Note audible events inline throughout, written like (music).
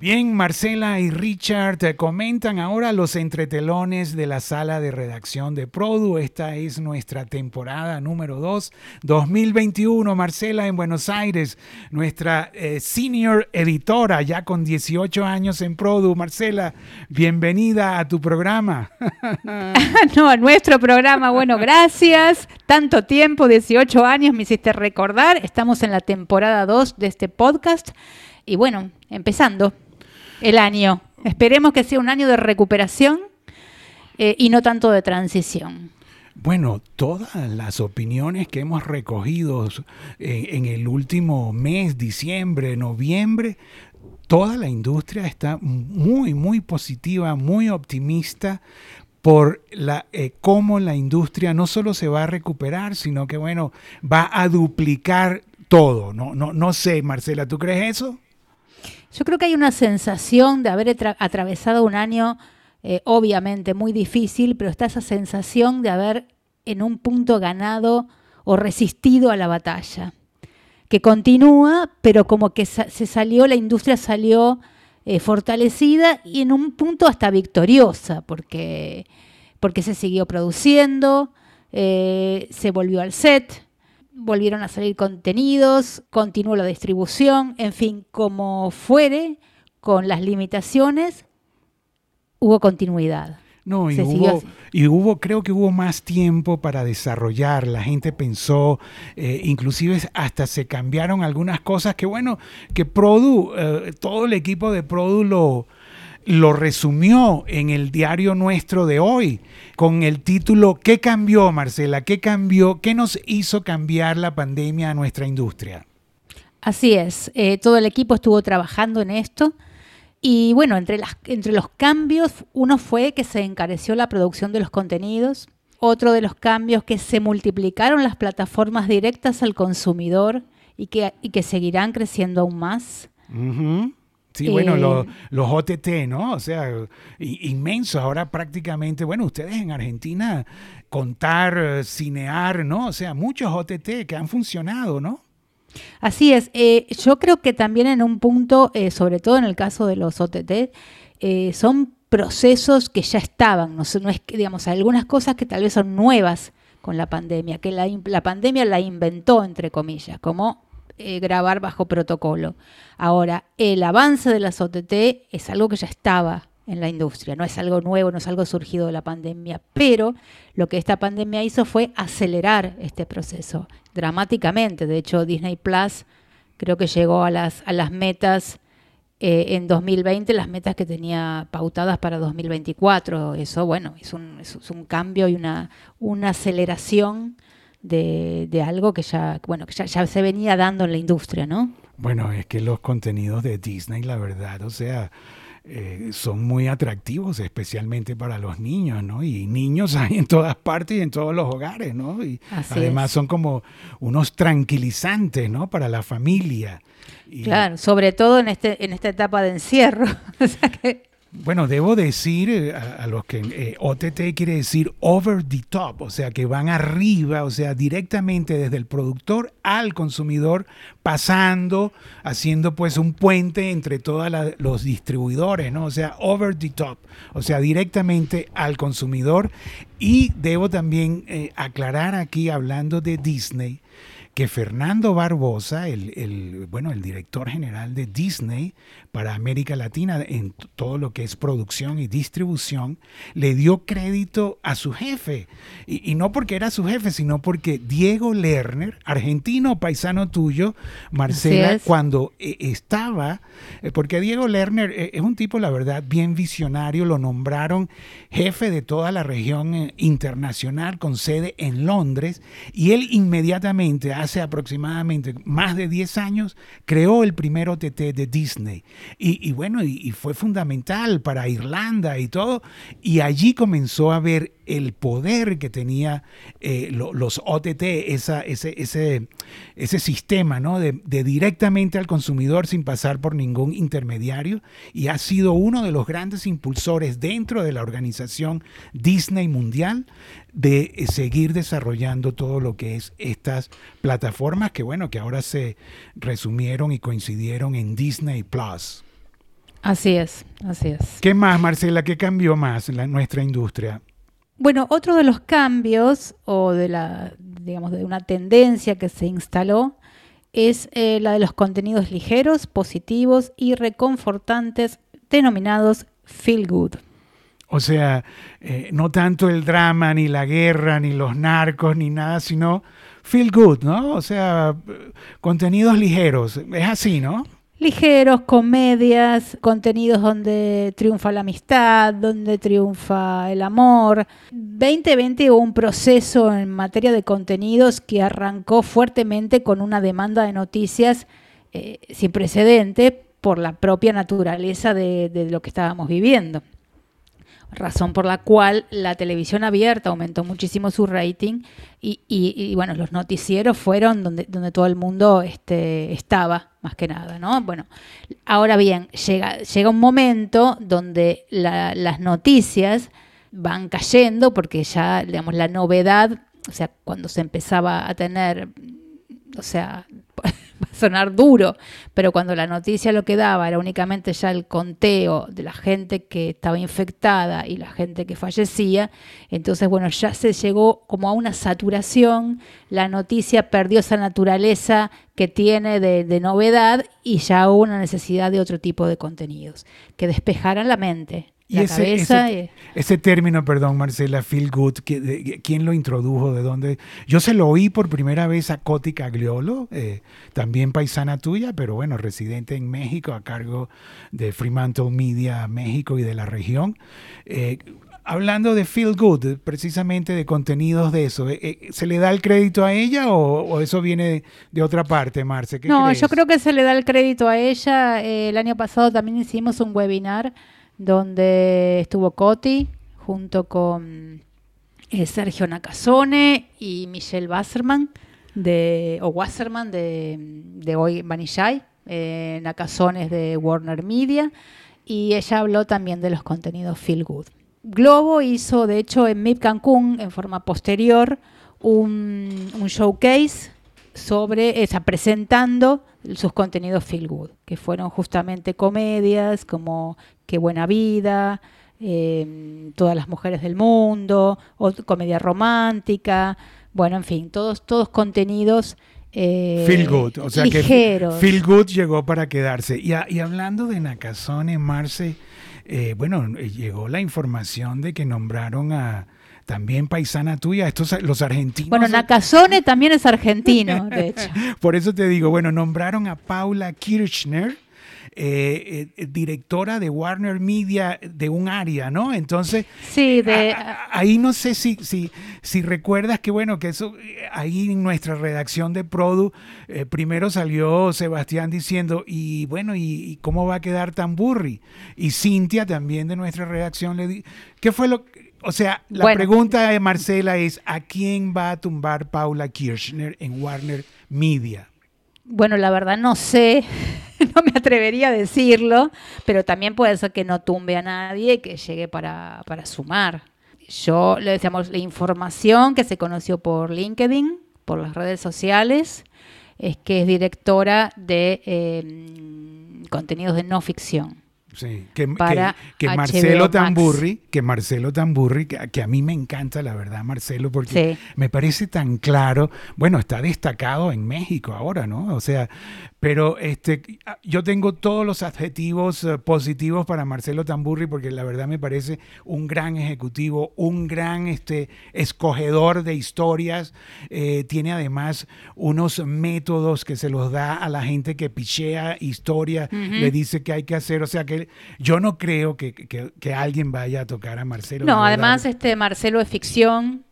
Bien, Marcela y Richard te comentan ahora los entretelones de la sala de redacción de Produ. Esta es nuestra temporada número 2, 2021. Marcela en Buenos Aires, nuestra eh, senior editora, ya con 18 años en Produ. Marcela, bienvenida a tu programa. (laughs) (laughs) no, a nuestro programa. Bueno, gracias. Tanto tiempo, 18 años, me hiciste recordar. Estamos en la temporada 2 de este podcast. Y bueno, empezando el año. Esperemos que sea un año de recuperación eh, y no tanto de transición. Bueno, todas las opiniones que hemos recogido eh, en el último mes, diciembre, noviembre, toda la industria está muy, muy positiva, muy optimista por la, eh, cómo la industria no solo se va a recuperar, sino que, bueno, va a duplicar todo. No, no, no sé, Marcela, ¿tú crees eso? Yo creo que hay una sensación de haber atravesado un año eh, obviamente muy difícil, pero está esa sensación de haber en un punto ganado o resistido a la batalla, que continúa, pero como que se salió, la industria salió eh, fortalecida y en un punto hasta victoriosa, porque, porque se siguió produciendo, eh, se volvió al set, volvieron a salir contenidos, continuó la distribución, en fin, como fuere, con las limitaciones, hubo continuidad. No, y hubo, y hubo, creo que hubo más tiempo para desarrollar. La gente pensó, eh, inclusive hasta se cambiaron algunas cosas que, bueno, que Produ, eh, todo el equipo de Produ lo, lo resumió en el diario nuestro de hoy con el título ¿Qué cambió, Marcela? ¿Qué cambió? ¿Qué nos hizo cambiar la pandemia a nuestra industria? Así es, eh, todo el equipo estuvo trabajando en esto y bueno, entre, las, entre los cambios, uno fue que se encareció la producción de los contenidos, otro de los cambios que se multiplicaron las plataformas directas al consumidor y que, que seguirán creciendo aún más. Sí, bueno, los, los OTT, ¿no? O sea, inmensos. Ahora prácticamente, bueno, ustedes en Argentina, contar, cinear, ¿no? O sea, muchos OTT que han funcionado, ¿no? Así es. Eh, yo creo que también en un punto, eh, sobre todo en el caso de los OTT, eh, son procesos que ya estaban. No, no es que, digamos, algunas cosas que tal vez son nuevas con la pandemia, que la, la pandemia la inventó, entre comillas, como eh, grabar bajo protocolo. Ahora, el avance de las OTT es algo que ya estaba en la industria, no es algo nuevo, no es algo surgido de la pandemia, pero lo que esta pandemia hizo fue acelerar este proceso dramáticamente. De hecho, Disney Plus creo que llegó a las, a las metas eh, en 2020, las metas que tenía pautadas para 2024. Eso, bueno, es un, es un cambio y una, una aceleración de, algo que ya, bueno, que ya, se venía dando en la industria, ¿no? Bueno, es que los contenidos de Disney, la verdad, o sea, eh, son muy atractivos, especialmente para los niños, ¿no? Y niños (laughs) hay en todas partes y en todos los hogares, ¿no? Y además son como unos tranquilizantes, ¿no? Para la familia. claro, sobre todo en, este, en esta etapa de encierro. (laughs) o sea que bueno, debo decir eh, a, los que eh, OTT quiere decir over the top, o sea, que van arriba, o sea, directamente desde el productor al consumidor, pasando, haciendo pues un puente entre todos los distribuidores, ¿no? O sea, over the top, o sea, directamente al consumidor. Y debo también eh, aclarar aquí, hablando de Disney, que Fernando Barbosa, el, bueno, el director general de Disney para América Latina en todo lo que es producción y distribución, le dio crédito a su jefe. Y, no porque era su jefe, sino porque Diego Lerner, argentino paisano tuyo, Marcela, cuando eh, estaba, eh, porque Diego Lerner eh, es un tipo, la verdad, bien visionario, lo nombraron jefe de toda la región internacional con sede en Londres, y él inmediatamente hace hace aproximadamente más de 10 años, creó el primer OTT de Disney. Y, bueno, y, fue fundamental para Irlanda y todo. Y allí comenzó a ver el poder que tenía eh, los OTT, esa, ese, ese, ese sistema ¿no? de, de directamente al consumidor sin pasar por ningún intermediario. Y ha sido uno de los grandes impulsores dentro de la organización Disney Mundial de eh, seguir desarrollando todo lo que es estas plataformas que bueno, que ahora se resumieron y coincidieron en Disney Plus. Así es, así es. ¿Qué más, Marcela? ¿Qué cambió más en nuestra industria? Bueno, otro de los cambios o de la, digamos, de una tendencia que se instaló es eh, la de los contenidos ligeros, positivos y reconfortantes denominados feel good. O sea, eh, no tanto el drama, ni la guerra, ni los narcos, ni nada, sino feel good, ¿no? O sea, contenidos ligeros. Es así, ¿no? Ligeros, comedias, contenidos donde triunfa la amistad, donde triunfa el amor. 2020 hubo un proceso en materia de contenidos que arrancó fuertemente con una demanda de noticias eh, sin precedente por la propia naturaleza de lo que estábamos viviendo razón por la cual la televisión abierta aumentó muchísimo su rating y, bueno, los noticieros fueron donde, donde todo el mundo este, estaba, más que nada, ¿no? Bueno, ahora bien, llega, llega un momento donde las noticias van cayendo porque ya, digamos, la novedad, o sea, cuando se empezaba a tener, o sea, (laughs) (laughs) va a sonar duro, pero cuando la noticia lo que daba era únicamente ya el conteo de la gente que estaba infectada y la gente que fallecía, entonces bueno, ya se llegó como a una saturación, la noticia perdió esa naturaleza que tiene de, novedad y ya hubo una necesidad de otro tipo de contenidos, que despejaran la mente, y ese, ese, término, perdón, Marcela, feel good, ¿quién lo introdujo? ¿De dónde? Yo se lo oí por primera vez a Coti Cagliolo, eh, también paisana tuya, pero bueno, residente en México a cargo de Fremantle Media México y de la región. Eh, hablando de feel good, precisamente de contenidos de eso, eh, ¿se le da el crédito a ella o, eso viene de, otra parte, Marce? no, yo creo que se le da el crédito a ella. el año pasado también hicimos un webinar donde estuvo Coti junto con eh, Sergio Nakazone y Michelle Wasserman de, o Wasserman de, de hoy Vanillay, eh, Nakazone es de Warner Media, y ella habló también de los contenidos Feel Good. Globo hizo, de hecho, en MIP Cancún, en forma posterior, un, un showcase sobre, esa, presentando sus contenidos feel good, que fueron justamente comedias como Qué buena vida, em, Todas las mujeres del mundo, o comedia romántica, bueno, en fin, todos, todos contenidos eh, feel good, o sea que Feel Good llegó para quedarse. Y, y hablando de Nakazone, Marce, eh, bueno, llegó la información de que nombraron a también paisana tuya, estos los argentinos. Bueno, Nakazone también es argentino, (laughs) de hecho. Por eso te digo, bueno, nombraron a Paula Kirchner. Eh, eh, directora de Warner Media de un área, ¿no? Entonces, sí, de... ahí no sé si, si, si recuerdas que, bueno, que eso, ahí en nuestra redacción de Produ, eh, primero salió Sebastián diciendo, y bueno, ¿y, cómo va a quedar tan burri? Y Cintia también de nuestra redacción le di, ¿qué fue lo que o sea, la pregunta de Marcela es, ¿a quién va a tumbar Paula Kirchner en Warner Media? Bueno, la verdad no sé, (laughs) no me atrevería a decirlo, pero también puede ser que no tumbe a nadie y que llegue para, sumar. Yo le decíamos la información que se conoció por LinkedIn, por las redes sociales, es que es directora de eh, contenidos de no ficción. Sí, que, que, Marcelo Tamburri, que Marcelo Tamburri, que, a mí me encanta la verdad Marcelo, porque me parece tan claro, bueno, está destacado en México ahora, ¿no? O sea, pero este, yo tengo todos los adjetivos eh, positivos para Marcelo Tamburri porque la verdad me parece un gran ejecutivo, un gran este, escogedor de historias. Eh, tiene además unos métodos que se los da a la gente que pichea historia, le dice que hay que hacer. O sea que yo no creo que, alguien vaya a tocar a Marcelo. No, además este Marcelo es ficción,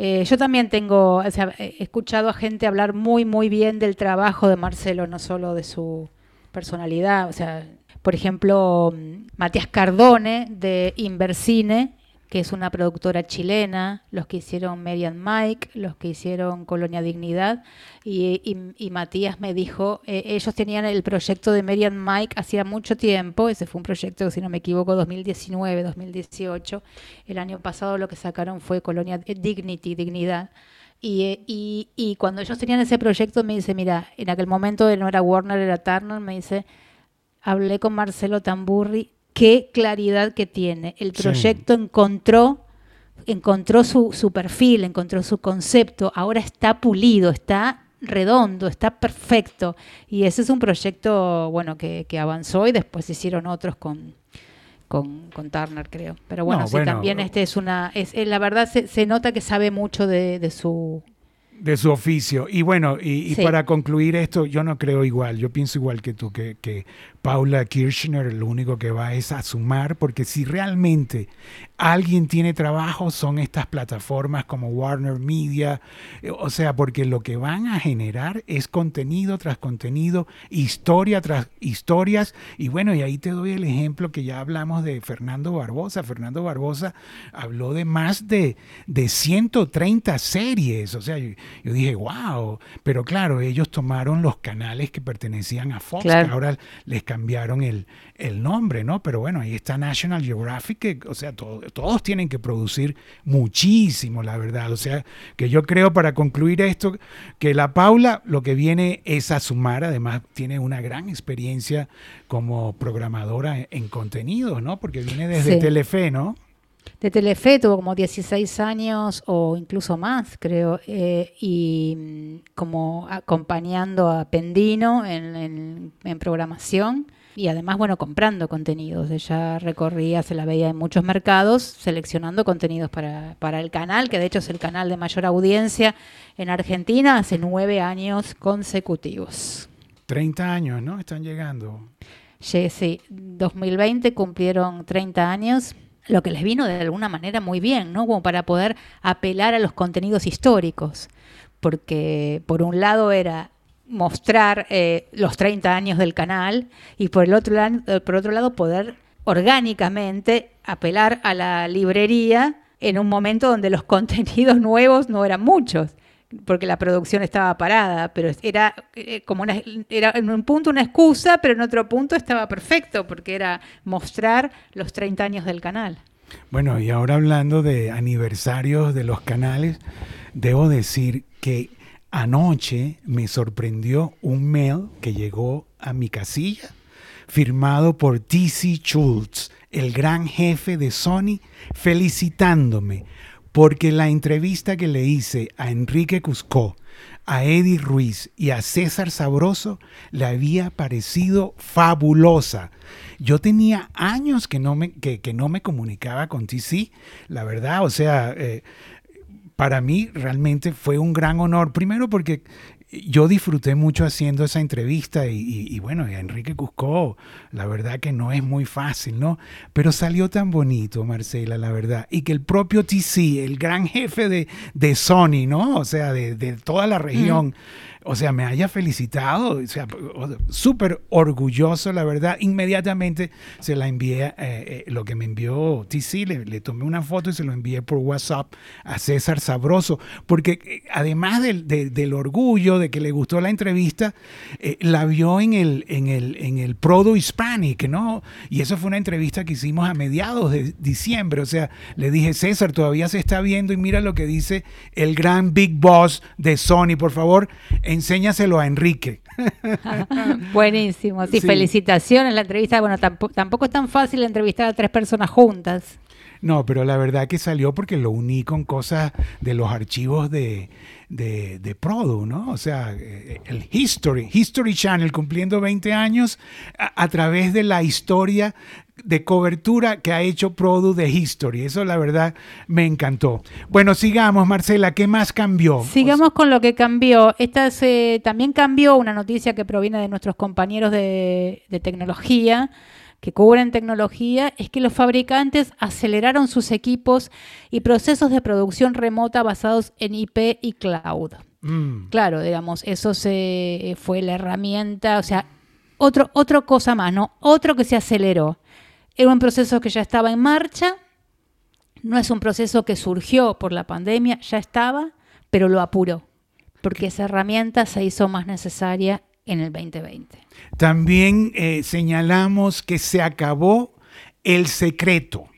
Eh, yo también tengo, o sea, he escuchado a gente hablar muy, muy bien del trabajo de Marcelo, no solo de su personalidad. O sea, por ejemplo, Matías Cardone de Inversine, que es una productora chilena, los que hicieron Median Mike, los que hicieron Colonia Dignidad, y, Matías me dijo, eh, ellos tenían el proyecto de Median Mike hacía mucho tiempo, ese fue un proyecto, si no me equivoco, 2019, 2018, el año pasado lo que sacaron fue Colonia Dignity, Dignidad, y, y, y, cuando ellos tenían ese proyecto me dice, mira, en aquel momento no era Warner, era Turner, me dice, hablé con Marcelo Tamburri, qué claridad que tiene. El proyecto encontró, encontró su, su, perfil, encontró su concepto, ahora está pulido, está redondo, está perfecto. Y ese es un proyecto, bueno, que, que avanzó y después hicieron otros con, con, con Turner, creo. Pero bueno, sí, también este es una, es, eh, la verdad se, se, nota que sabe mucho de, de su de su oficio. Y bueno, y, para concluir esto, yo no creo igual, yo pienso igual que tú, que, que Paula Kirchner lo único que va es a sumar, porque si realmente alguien tiene trabajo son estas plataformas como Warner Media, eh, o sea, porque lo que van a generar es contenido tras contenido, historia tras historias, y bueno, y ahí te doy el ejemplo que ya hablamos de Fernando Barbosa. Fernando Barbosa habló de más de, de 130 series, o sea, yo, dije, wow, pero claro, ellos tomaron los canales que pertenecían a Fox, que ahora les cambiaron el, el nombre, ¿no? Pero bueno, ahí está National Geographic, que, o sea, todos tienen que producir muchísimo, la verdad. O sea, que yo creo, para concluir esto, que la Paula lo que viene es a sumar, además tiene una gran experiencia como programadora en, contenidos, ¿no? Porque viene desde Telefe, ¿no? De Telefe, tuvo como 16 años o incluso más, creo, eh, y mm, como acompañando a Pendino en, programación y además, bueno, comprando contenidos. Ella recorría, se la veía en muchos mercados, seleccionando contenidos para, para el canal, que de hecho es el canal de mayor audiencia en Argentina hace nueve años consecutivos. 30 años, ¿no? Están llegando. Sí, sí, 2020 cumplieron 30 años lo que les vino de alguna manera muy bien, ¿no? Como para poder apelar a los contenidos históricos, porque por un lado era mostrar eh, los 30 años del canal y por el otro eh, por otro lado poder orgánicamente apelar a la librería en un momento donde los (laughs) contenidos nuevos no eran muchos porque la producción estaba parada, pero era eh, como una, era en un punto una excusa, pero en otro punto estaba perfecto, porque era mostrar los 30 años del canal. Bueno, y ahora hablando de aniversarios de los canales, debo decir que anoche me sorprendió un mail que llegó a mi casilla, firmado por TC Schultz, el gran jefe de Sony, felicitándome porque la entrevista que le hice a Enrique Cuscó, a Eddie Ruiz y a César Sabroso le había parecido fabulosa. Yo tenía años que no me, que, no me comunicaba con TC, la verdad, o sea, eh, para mí realmente fue un gran honor, primero porque yo disfruté mucho haciendo esa entrevista y, bueno, Enrique Cusco, la verdad que no es muy fácil, ¿no? Pero salió tan bonito, Marcela, la verdad. Y que el propio TC, el gran jefe de, de Sony, ¿no? O sea, de, toda la región o sea, me haya felicitado, o sea, súper orgulloso, la verdad. Inmediatamente se la envié, eh, eh, lo que me envió TC, le, tomé una foto y se lo envié por WhatsApp a César Sabroso, porque eh, además del, del, orgullo de que le gustó la entrevista, la vio en el, en el, en el Prodo Hispanic, ¿no? Y eso fue una entrevista que hicimos a mediados de diciembre, o sea, le dije, César, todavía se está viendo y mira lo que dice el gran Big Boss de Sony, por favor, enséñaselo a Enrique. (laughs) Buenísimo, sí, felicitaciones. La entrevista, bueno, tampoco, es tan fácil entrevistar a tres personas juntas. No, pero la verdad que salió porque lo uní con cosas de los archivos de, de, de Produ, ¿no? O sea, eh, el History, History Channel cumpliendo 20 años a, través de la historia de cobertura que ha hecho Produ de History. Eso la verdad me encantó. Bueno, sigamos, Marcela, ¿qué más cambió? Sigamos con lo que cambió. Esta también cambió una noticia que proviene de nuestros compañeros de, de tecnología que cubren tecnología es que los fabricantes aceleraron sus equipos y procesos de producción remota basados en IP y cloud. Mm. Claro, digamos, eso se fue la herramienta, o sea, otro, otra cosa más, ¿no? Otro que se aceleró. Era un proceso que ya estaba en marcha, no es un proceso que surgió por la pandemia, ya estaba, pero lo apuró, porque esa herramienta se hizo más necesaria en el 2020. También eh, señalamos que se acabó el secreto.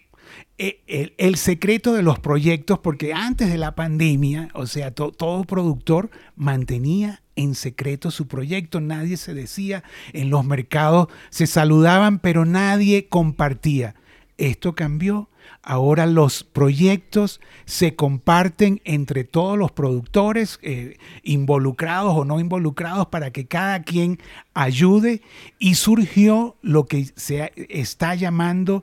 Eh, El, secreto de los proyectos, porque antes de la pandemia, o sea, to- todo productor mantenía en secreto su proyecto, nadie se decía, en los mercados se saludaban, pero nadie compartía. Esto cambió. Ahora los proyectos se comparten entre todos los productores, eh, involucrados o no involucrados, para que cada quien ayude. Y surgió lo que se está llamando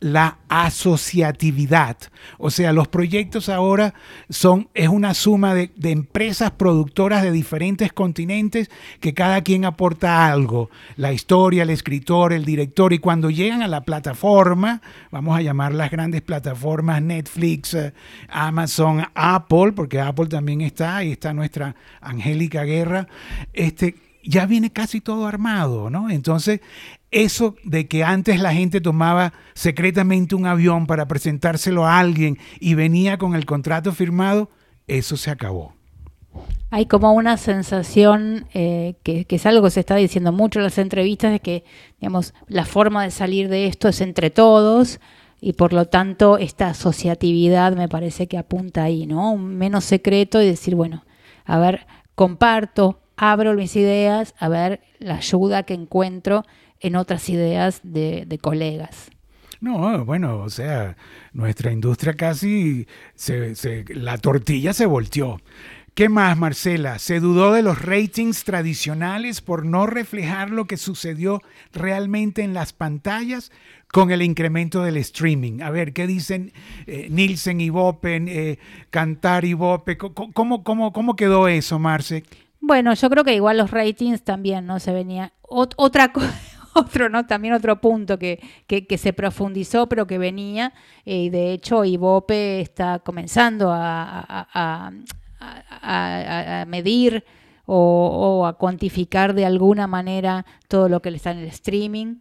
la asociatividad. O sea, los proyectos ahora son, es una suma de, empresas productoras de diferentes continentes que cada quien aporta algo. La historia, el escritor, el director. Y cuando llegan a la plataforma, vamos a llamar las grandes plataformas Netflix, eh, Amazon, Apple, porque Apple también está, ahí está nuestra Angélica Guerra, este, ya viene casi todo armado, ¿no? Entonces, eso de que antes la gente tomaba secretamente un avión para presentárselo a alguien y venía con el contrato firmado, eso se acabó. Hay como una sensación eh, que, es algo que se está diciendo mucho en las entrevistas, de que digamos, la forma de salir de esto es entre todos y por lo tanto esta asociatividad me parece que apunta ahí, ¿no? Un menos secreto y decir, bueno, a ver, comparto, abro mis ideas, a ver la ayuda que encuentro en otras ideas de, colegas. No, bueno, o sea, nuestra industria casi, se, la tortilla se volteó. ¿Qué más, Marcela? Se dudó de los ratings tradicionales por no reflejar lo que sucedió realmente en las pantallas con el incremento del streaming. A ver, ¿qué dicen eh, Nielsen y Bopen, eh, Cantar y Bope? ¿Cómo, cómo, ¿Cómo quedó eso, Marce? Bueno, yo creo que igual los ratings también, ¿no? Se venía. Ot- otra. (laughs) Otro, ¿no? También otro punto que, que, que se profundizó, pero que venía, eh, y de hecho Ibope está comenzando a, a- a- medir o, o a cuantificar de alguna manera todo lo que le está en el streaming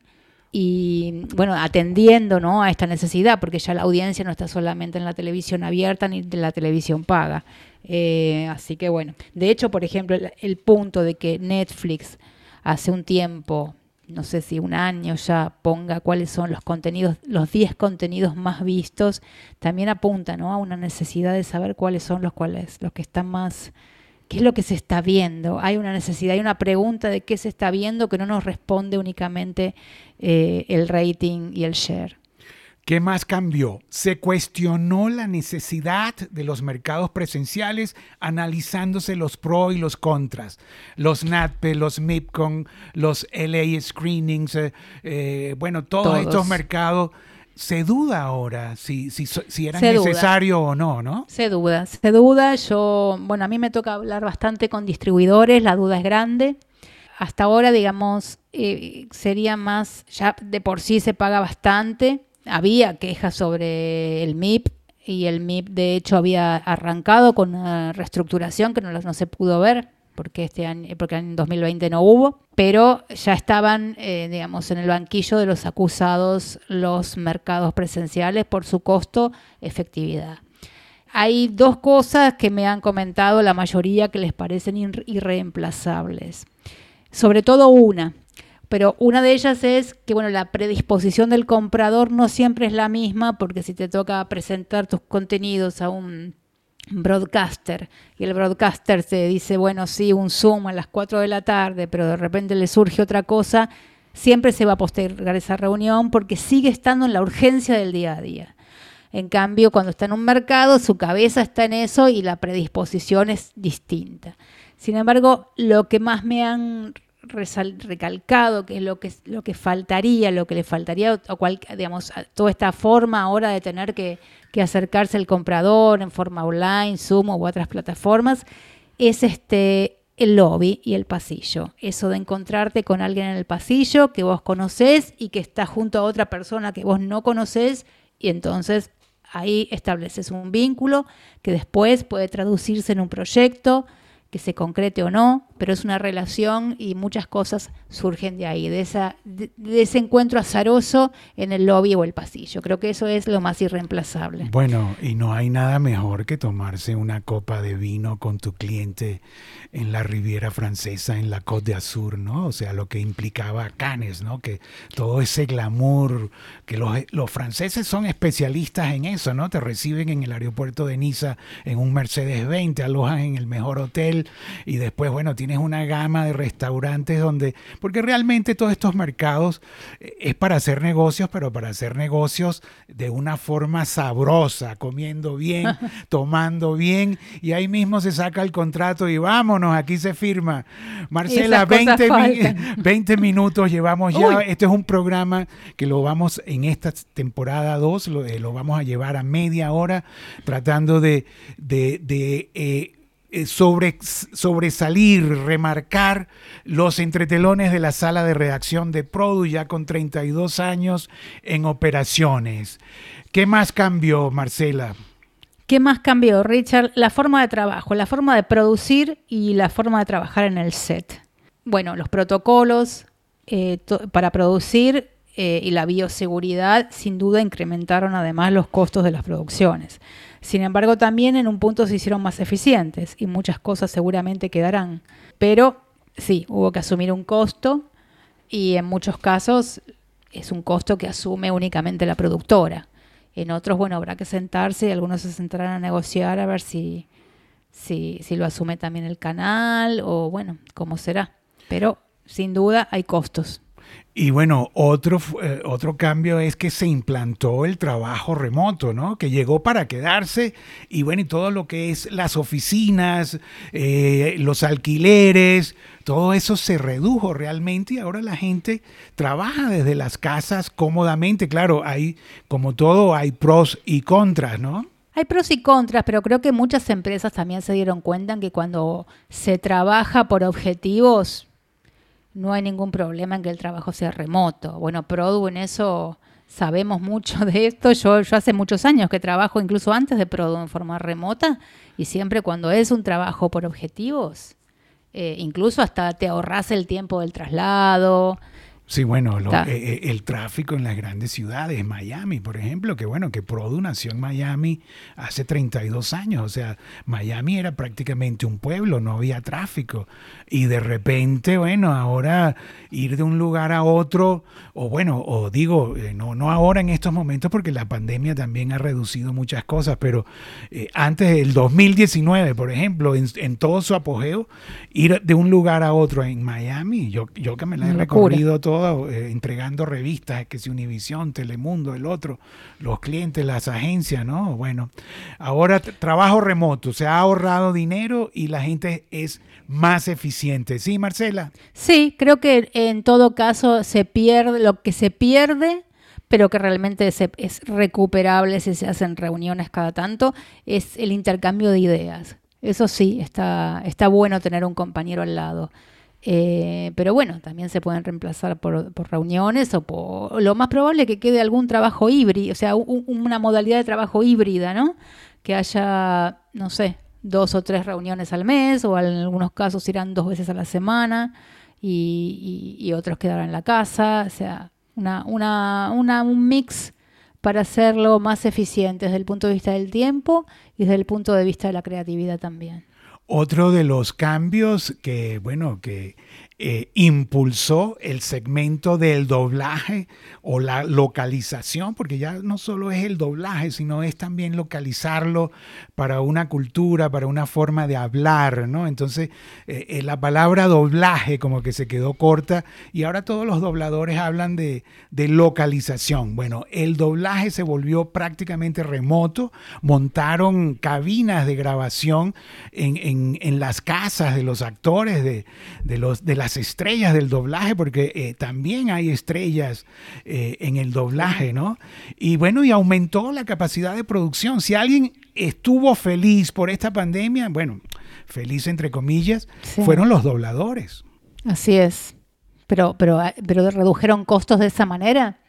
y bueno, atendiendo ¿no? a esta necesidad, porque ya la audiencia no está solamente en la televisión abierta ni en la televisión paga. Eh, así que bueno, de hecho, por ejemplo, el, el punto de que Netflix hace un tiempo, no sé si un año ya, ponga cuáles son los contenidos, los 10 contenidos más vistos, también apunta ¿no? a una necesidad de saber cuáles son los cuales, los que están más ¿Qué es lo que se está viendo? Hay una necesidad, hay una pregunta de qué se está viendo que no nos responde únicamente eh, el rating y el share. ¿Qué más cambió? Se cuestionó la necesidad de los mercados presenciales analizándose los pros y los contras. Los NATPE, los MIPCON, los LA Screenings, eh, eh, bueno, todos, Todos. estos mercados. Se duda ahora si, si, si era necesario o no, ¿no? Se duda, se duda. Yo, bueno, a mí me toca hablar bastante con distribuidores, la duda es grande. Hasta ahora, digamos, eh, sería más, ya de por sí se paga bastante. Había quejas sobre el MIP y el MIP de hecho había arrancado con una reestructuración que no, se pudo ver porque este año, porque en 2020 no hubo, pero ya estaban, eh, digamos, en el banquillo de los acusados los mercados presenciales por su costo efectividad. Hay dos cosas que me han comentado la mayoría que les parecen ir- irreemplazables. Sobre todo una, pero una de ellas es que bueno, la predisposición del comprador no siempre es la misma, porque si te toca presentar tus contenidos a un broadcaster y el broadcaster te dice, bueno, sí, un Zoom a las 4 de la tarde, pero de repente le surge otra cosa, siempre se va a postergar esa reunión porque sigue estando en la urgencia del día a día. En cambio, cuando está en un mercado, su cabeza está en eso y la predisposición es distinta. Sin embargo, lo que más me han recalcado, que es lo que, lo que faltaría, lo que le faltaría, o cual, digamos, toda esta forma ahora de tener que, que acercarse al comprador en forma online, Zoom u otras plataformas, es este el lobby y el pasillo. Eso de encontrarte con alguien en el pasillo que vos conocés y que está junto a otra persona que vos no conocés y entonces ahí estableces un vínculo que después puede traducirse en un proyecto que se concrete o no, pero es una relación y muchas cosas surgen de ahí, de, ese encuentro azaroso en el lobby o el pasillo. Creo que eso es lo más irreemplazable. Bueno, y no hay nada mejor que tomarse una copa de vino con tu cliente en la Riviera Francesa, en la Côte d'Azur, ¿no? O sea, lo que implicaba Cannes, ¿no? Que todo ese glamour, que los, los franceses son especialistas en eso, ¿no? Te reciben en el aeropuerto de Niza en un Mercedes-Benz, te alojan en el mejor hotel y después, bueno, tienes una gama de restaurantes donde, porque realmente todos estos mercados eh, es para hacer negocios, pero para hacer negocios de una forma sabrosa, comiendo bien, (laughs) tomando bien, y ahí mismo se saca el contrato y vámonos, aquí se firma. Marcela, 20, (laughs) minutos llevamos ya. Este es un programa que lo vamos en esta temporada 2, eh, lo, vamos a llevar a media hora tratando de, de, eh, sobre, sobresalir, remarcar los entretelones de la sala de redacción de Produ ya con 32 años en operaciones. ¿Qué más cambió, Marcela? ¿Qué más cambió, Richard? La forma de trabajo, la forma de producir y la forma de trabajar en el set. Bueno, los protocolos eh, para producir eh, y la bioseguridad sin duda incrementaron además los costos de las producciones. Sin embargo, también en un punto se hicieron más eficientes y muchas cosas seguramente quedarán. Pero sí, hubo que asumir un costo y en muchos casos es un costo que asume únicamente la productora. En otros, bueno, habrá que sentarse y algunos se sentarán a negociar a ver si, si, si lo asume también el canal o bueno, cómo será. Pero sin duda hay costos. Y bueno, otro, eh, otro cambio es que se implantó el trabajo remoto, ¿no? Que llegó para quedarse y bueno, y todo lo que es las oficinas, eh, los alquileres, todo eso se redujo realmente y ahora la gente trabaja desde las casas cómodamente. Claro, hay, como todo, hay pros y contras, ¿no? Hay pros y contras, pero creo que muchas empresas también se dieron cuenta que cuando se trabaja por objetivos, no hay ningún problema en que el trabajo sea remoto. Bueno, Produ en eso sabemos mucho (laughs) de esto. Yo, yo hace muchos años que trabajo, incluso antes de Produ, en forma remota, y siempre cuando es un trabajo por objetivos, eh, incluso hasta te ahorras el tiempo del traslado, Sí, bueno, eh, eh, el tráfico en las grandes ciudades, Miami, por ejemplo, que bueno, que Produ nació en Miami hace 32 años, o sea, Miami era prácticamente un pueblo, no había tráfico, y de repente, bueno, ahora ir de un lugar a otro, o bueno, o digo, eh, no, no ahora en estos momentos, porque la pandemia también ha reducido muchas cosas, pero antes del 2019, por ejemplo, en, todo su apogeo, ir de un lugar a otro en Miami, yo, yo que me la he recorrido todo, eh, entregando revistas, que si Univisión, Telemundo, el otro, los clientes, las agencias, ¿no? Bueno, ahora trabajo remoto, se ha ahorrado dinero y la gente es más eficiente. ¿Sí, Marcela? Sí, creo que en todo caso se pierde, lo que se pierde pero que realmente es, es recuperable si se hacen reuniones cada tanto, es el intercambio de ideas. Eso sí, está, está bueno tener un compañero al lado. Eh, pero bueno, también se pueden reemplazar por, reuniones o por lo más probable que quede algún trabajo híbrido, o sea, una modalidad de trabajo híbrida, ¿no? Que haya, no sé, dos o tres reuniones al mes o en algunos casos irán dos veces a la semana y, otros quedarán en la casa, o sea, una, una, una, un mix para hacerlo más eficiente desde el punto de vista del tiempo y desde el punto de vista de la creatividad también. Otro de los cambios que, bueno, que eh, impulsó el segmento del doblaje o la localización, porque ya no solo es el doblaje, sino es también localizarlo para una cultura, para una forma de hablar, ¿no? Entonces, eh, eh, la palabra doblaje como que se quedó corta y ahora todos los dobladores hablan de, localización. Bueno, el doblaje se volvió prácticamente remoto, montaron cabinas de grabación en, en, las casas de los actores, de, de, los, de las estrellas del doblaje, porque eh, también hay estrellas eh, en el doblaje, ¿no? Y bueno, y aumentó la capacidad de producción. Si alguien estuvo feliz por esta pandemia, bueno, feliz entre comillas, Sí. fueron los dobladores. Así es. Pero, pero, pero redujeron costos de esa manera.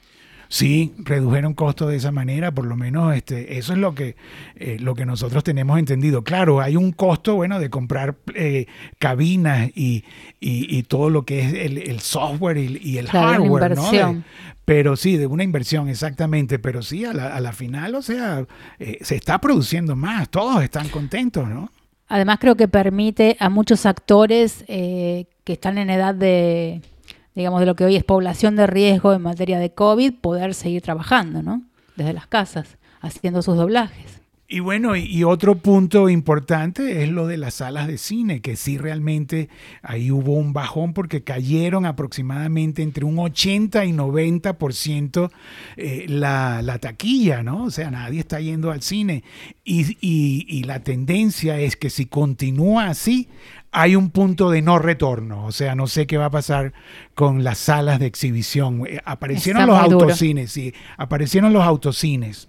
Sí, redujeron costos de esa manera, por lo menos este, eso es lo que, eh, lo que nosotros tenemos entendido. Claro, hay un costo, bueno, de comprar eh, cabinas y, y- y todo lo que es el, el software y, y el Claro, hardware, ¿no? De- pero sí, de una inversión, exactamente. Pero sí, a la, a la final, o sea, eh, se está produciendo más, todos están contentos, ¿no? Además creo que permite a muchos actores eh, que están en edad de, digamos, de lo que hoy es población de riesgo en materia de COVID, poder seguir trabajando, ¿no? Desde las casas, haciendo sus doblajes. Y bueno, y, otro punto importante es lo de las salas de cine, que sí realmente ahí hubo un bajón porque cayeron aproximadamente entre un 80 y 90% eh, la, la taquilla, ¿no? O sea, nadie está yendo al cine. Y, y- y la tendencia es que si continúa así, hay un punto de no retorno. O sea, no sé qué va a pasar con las salas de exhibición. Eh, Aparecieron Está los duro. autocines, sí, aparecieron los autocines.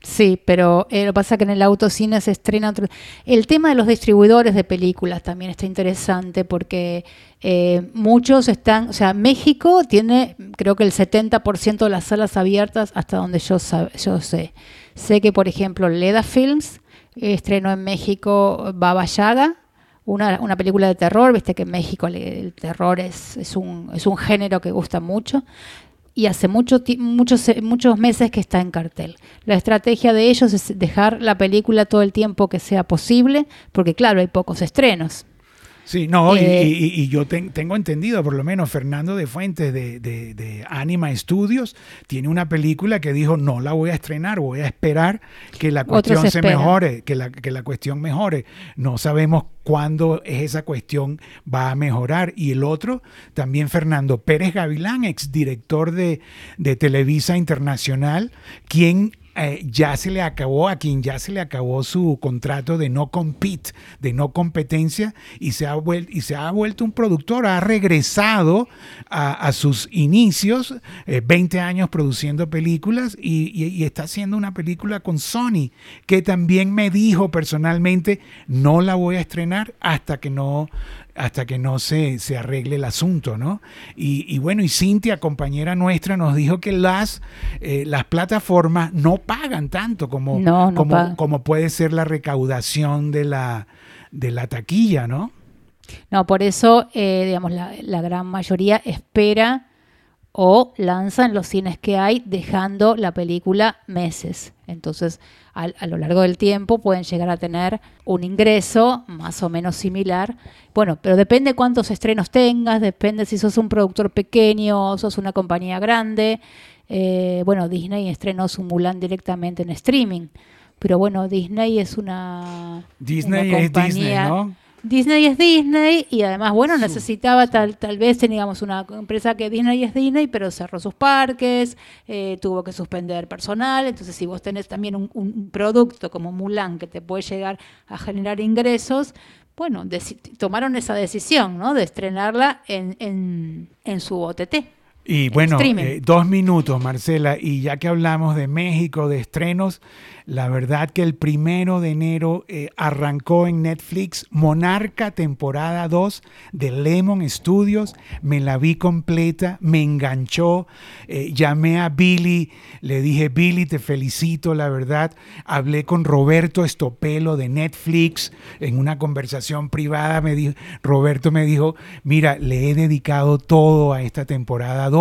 Sí, pero eh, lo pasa que en el autocine se estrena otro... El tema de los distribuidores de películas también está interesante porque eh, muchos están... O sea, México tiene creo que el 70% de las salas abiertas hasta donde yo, yo sé. Sé que, por ejemplo, Leda Films eh, estrenó en México Baba Yaga, una, una película de terror, viste que en México le- el terror es, es, un, es un género que gusta mucho y hace mucho, muchos, eh, muchos meses que está en cartel. La estrategia de ellos es dejar la película todo el tiempo que sea posible, porque claro, hay pocos estrenos. Sí, no, y- Eh, y, y yo ten- tengo entendido, por lo menos Fernando de Fuentes de, de- de Anima Studios tiene una película que dijo no la voy a estrenar, voy a esperar que la cuestión se mejore, que la, que la cuestión mejore. No sabemos cuándo es esa cuestión va a mejorar. Y el otro, también Fernando Pérez Gavilán, exdirector de, de Televisa Internacional, quien eh, ya se le acabó, a quien ya se le acabó su contrato de no compete, de no competencia, y se ha, vuel- y se ha vuelto un productor, ha regresado a, sus inicios, eh, 20 años produciendo películas, y está haciendo una película con Sony, que también me dijo personalmente, no la voy a estrenar hasta que no hasta que no se, se arregle el asunto, ¿no? Y, y bueno, y Cintia, compañera nuestra, nos dijo que las, eh, las plataformas no pagan tanto como, No, no como, como puede ser la recaudación de la, de la taquilla, ¿no? No, por eso, eh, digamos, la, la gran mayoría espera o lanza en los cines que hay, dejando la película meses. Entonces, al- a, lo largo del tiempo pueden llegar a tener un ingreso más o menos similar. Bueno, pero depende cuántos estrenos tengas, depende si sos un productor pequeño o sos una compañía grande. Eh, bueno, Disney estrenó su Mulan directamente en streaming. Pero bueno, Disney es una, Disney una es Disney, ¿no? Disney es Disney y además, bueno, necesitaba tal, tal vez, digamos, una empresa que Disney es Disney, pero cerró sus parques, eh, tuvo que suspender personal. Entonces, si vos tenés también un, un producto como Mulan que te puede llegar a generar ingresos, bueno, tomaron esa decisión, ¿no? De estrenarla en, en, en su OTT. Y bueno, eh, dos minutos, Marcela, y ya que hablamos de México, de estrenos, la verdad que el primero de enero eh, arrancó en Netflix Monarca temporada 2 de Lemon Studios, me la vi completa, me enganchó, eh, llamé a Billy, le dije, Billy, te felicito, la verdad, hablé con Roberto Estopelo de Netflix en una conversación privada, me dijo, Roberto me dijo, mira, le he dedicado todo a esta temporada 2,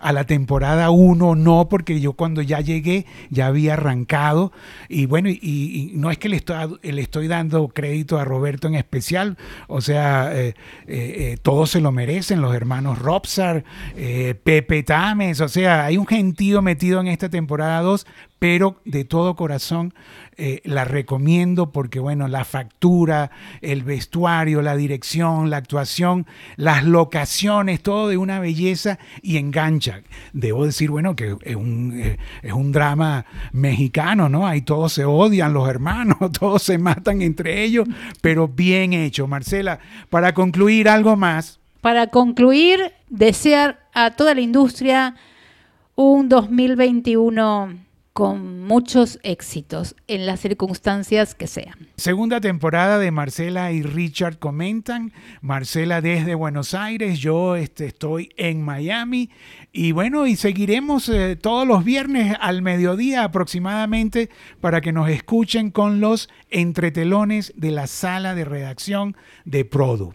a la temporada 1 no, porque yo cuando ya llegué ya había arrancado, y bueno, y, no es que le estoy, le estoy dando crédito a Roberto en especial, o sea, eh, eh, eh, todos se lo merecen, los hermanos Robsar, eh, Pepe Tames, o sea, hay un gentío metido en esta temporada 2, pero de todo corazón eh, la recomiendo porque, bueno, la factura, el vestuario, la dirección, la actuación, las locaciones, todo de una belleza y engancha. Debo decir, bueno, que es un, eh, es un drama mexicano, ¿no? Ahí todos se odian, los hermanos, (laughs) todos se matan entre ellos, pero bien hecho. Marcela, para concluir algo más. Para concluir, desear a toda la industria un 2021 con muchos éxitos en las circunstancias que sean. Segunda temporada de Marcela y Richard comentan. Marcela desde Buenos Aires, yo este, estoy en Miami. Y bueno, y seguiremos eh, todos los viernes al mediodía aproximadamente para que nos escuchen con los entretelones de la sala de redacción de Produ.